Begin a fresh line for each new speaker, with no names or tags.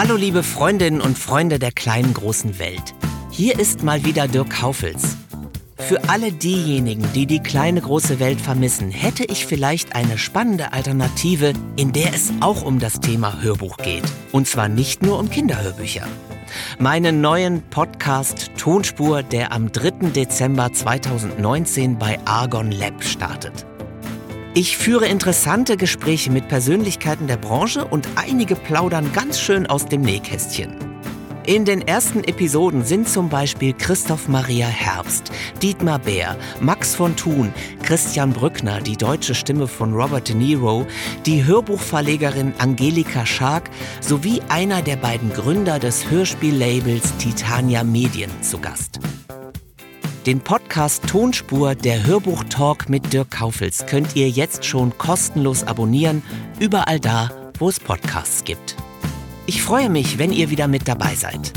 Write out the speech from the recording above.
Hallo liebe Freundinnen und Freunde der kleinen großen Welt. Hier ist mal wieder Dirk Haufels. Für alle diejenigen, die die kleine große Welt vermissen, hätte ich vielleicht eine spannende Alternative, in der es auch um das Thema Hörbuch geht. Und zwar nicht nur um Kinderhörbücher. Meinen neuen Podcast Tonspur, der am 3. Dezember 2019 bei Argon Lab startet. Ich führe interessante Gespräche mit Persönlichkeiten der Branche und einige plaudern ganz schön aus dem Nähkästchen. In den ersten Episoden sind zum Beispiel Christoph Maria Herbst, Dietmar Bär, Max von Thun, Christian Brückner, die deutsche Stimme von Robert De Niro, die Hörbuchverlegerin Angelika Schark sowie einer der beiden Gründer des Hörspiellabels Titania Medien zu Gast. Den Podcast Tonspur, der Hörbuch-Talk mit Dirk Kaufels, könnt ihr jetzt schon kostenlos abonnieren, überall da, wo es Podcasts gibt. Ich freue mich, wenn ihr wieder mit dabei seid.